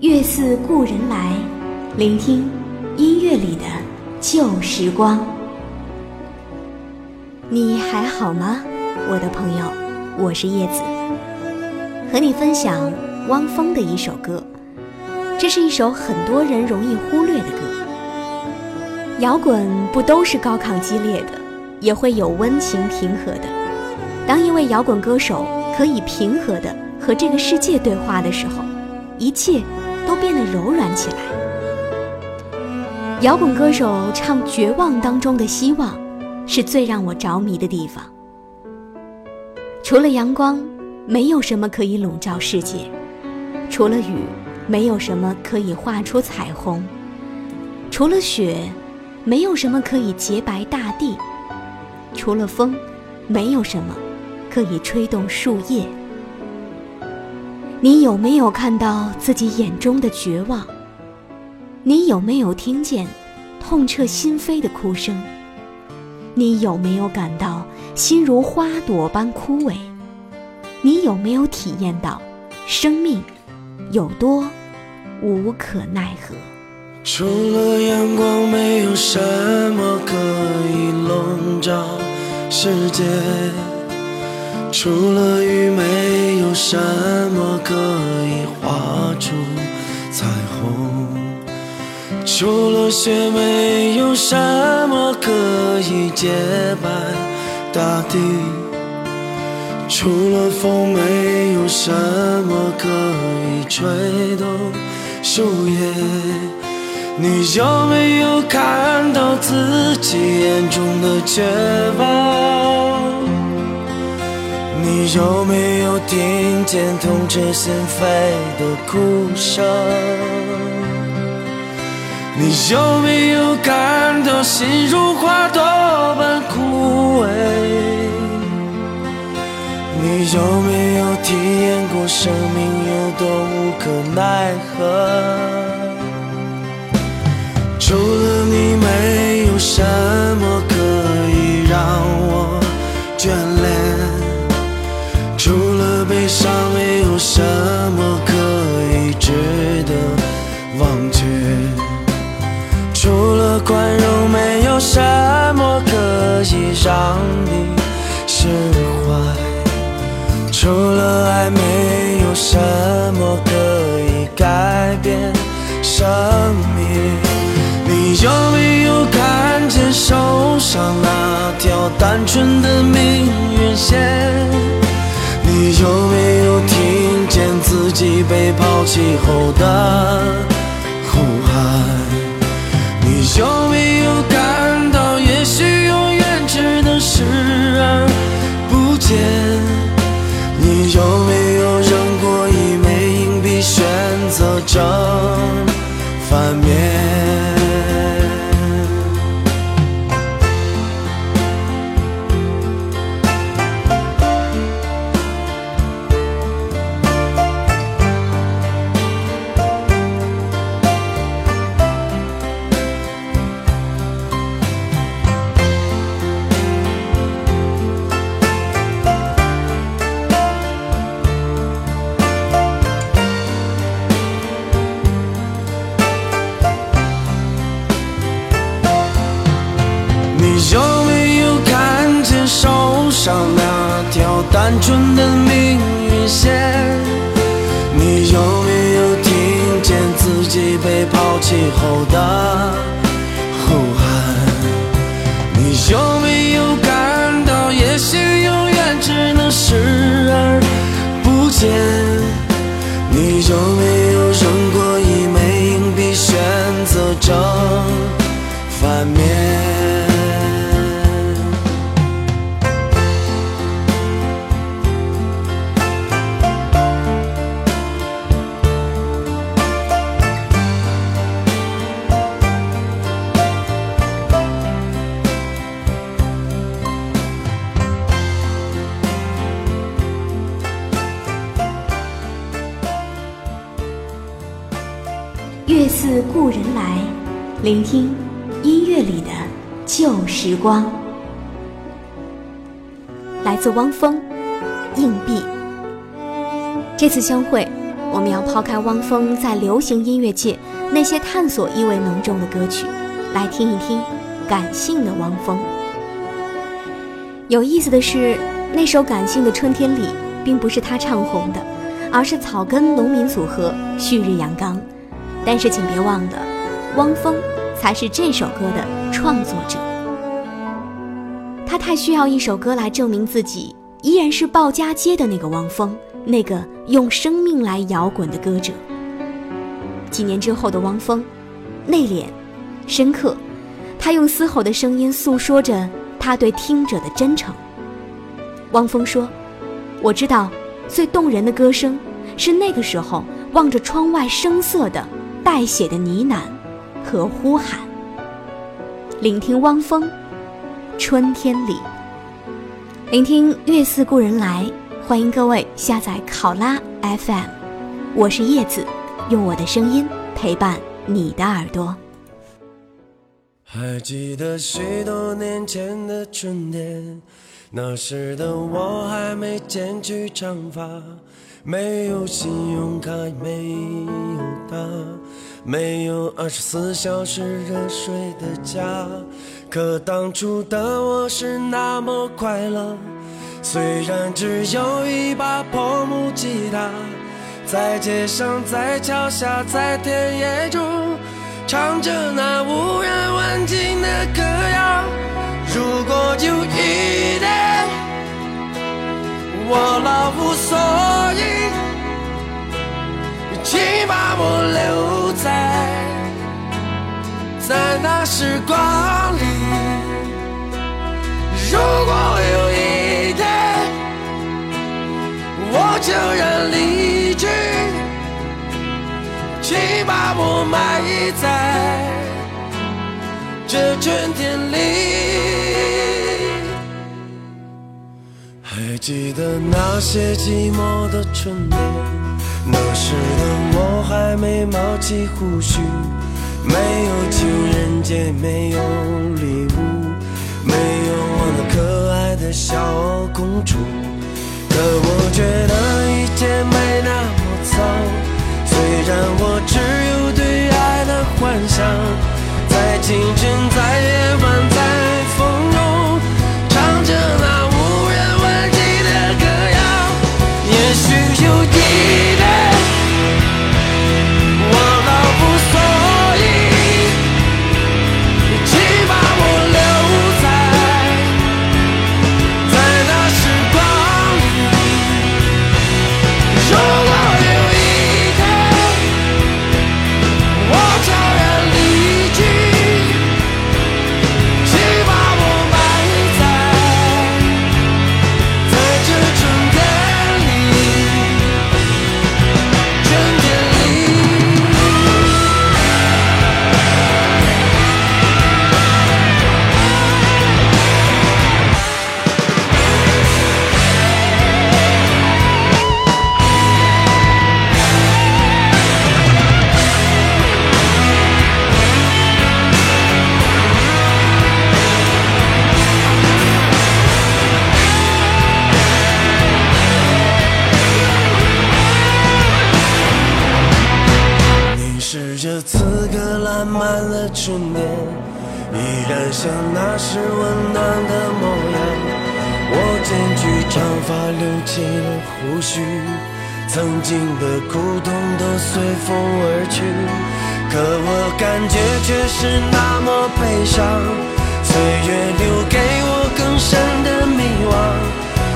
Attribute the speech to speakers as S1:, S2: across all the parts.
S1: 月似故人来，聆听音乐里的旧时光。你还好吗，我的朋友？我是叶子，和你分享汪峰的一首歌。这是一首很多人容易忽略的歌。摇滚不都是高亢激烈的，也会有温情平和的。当一位摇滚歌手可以平和的和这个世界对话的时候，一切。都变得柔软起来。摇滚歌手唱绝望当中的希望，是最让我着迷的地方。除了阳光，没有什么可以笼罩世界；除了雨，没有什么可以画出彩虹；除了雪，没有什么可以洁白大地；除了风，没有什么可以吹动树叶。你有没有看到自己眼中的绝望？你有没有听见痛彻心扉的哭声？你有没有感到心如花朵般枯萎？你有没有体验到生命有多无可奈何？
S2: 除了阳光，没有什么可以笼罩世界。除了雨，没有什么可以画出彩虹；除了雪，没有什么可以洁白大地；除了风，没有什么可以吹动树叶。你有没有看到自己眼中的绝望？你有没有听见痛彻心扉的哭声？你有没有感到心如花朵般枯萎？你有没有体验过生命有多无可奈何？除了你，没除了爱，没有什么可以改变生命。你有没有看见手上那条单纯的命运线？你有没有听见自己被抛弃后的被抛弃后的
S1: 自故人来，聆听音乐里的旧时光。来自汪峰，硬币。这次相会，我们要抛开汪峰在流行音乐界那些探索意味浓重的歌曲，来听一听感性的汪峰。有意思的是，那首感性的《春天里》并不是他唱红的，而是草根农民组合旭日阳刚。但是请别忘了，汪峰才是这首歌的创作者。他太需要一首歌来证明自己依然是鲍家街的那个汪峰，那个用生命来摇滚的歌者。几年之后的汪峰，内敛、深刻，他用嘶吼的声音诉说着。他对听者的真诚。汪峰说：“我知道，最动人的歌声是那个时候望着窗外声色的带血的呢喃和呼喊。”聆听汪峰，《春天里》，聆听《月似故人来》，欢迎各位下载考拉 FM，我是叶子，用我的声音陪伴你的耳朵。
S2: 还记得许多年前的春天，那时的我还没剪去长发，没有信用卡，没有他，没有二十四小时热水的家。可当初的我是那么快乐，虽然只有一把破木吉他，在街上，在桥下，在田野中。唱着那无人问津的歌谣。如果有一天我老无所，请把我留在在那时光里。如果有一天我就要离去。请把我埋在这春天里。还记得那些寂寞的春天，那时的我还没冒起胡须，没有情人节，没有礼物，没有我那可爱的小公主。可我觉得一切没那么糟。虽然我只有对爱的幻想，在清晨，此刻烂漫的春天，依然像那时温暖的模样，我剪去长发，留起了胡须，曾经的苦痛都随风而去，可我感觉却是那么悲伤。岁月留给我更深的迷惘，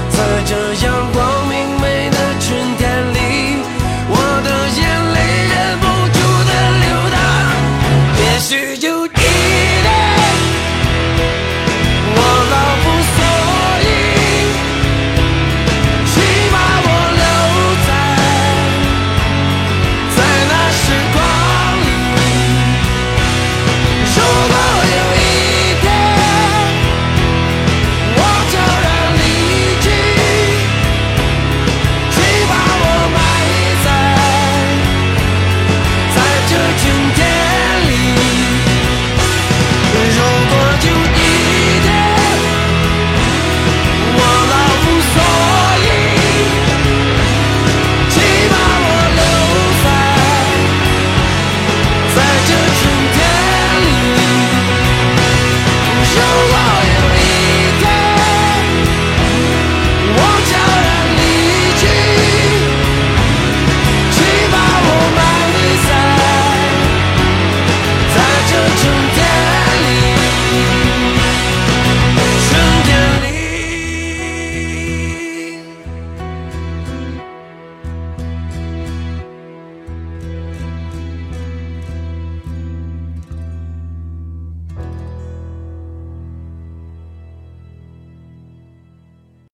S2: 在这阳光明媚的春天。是界。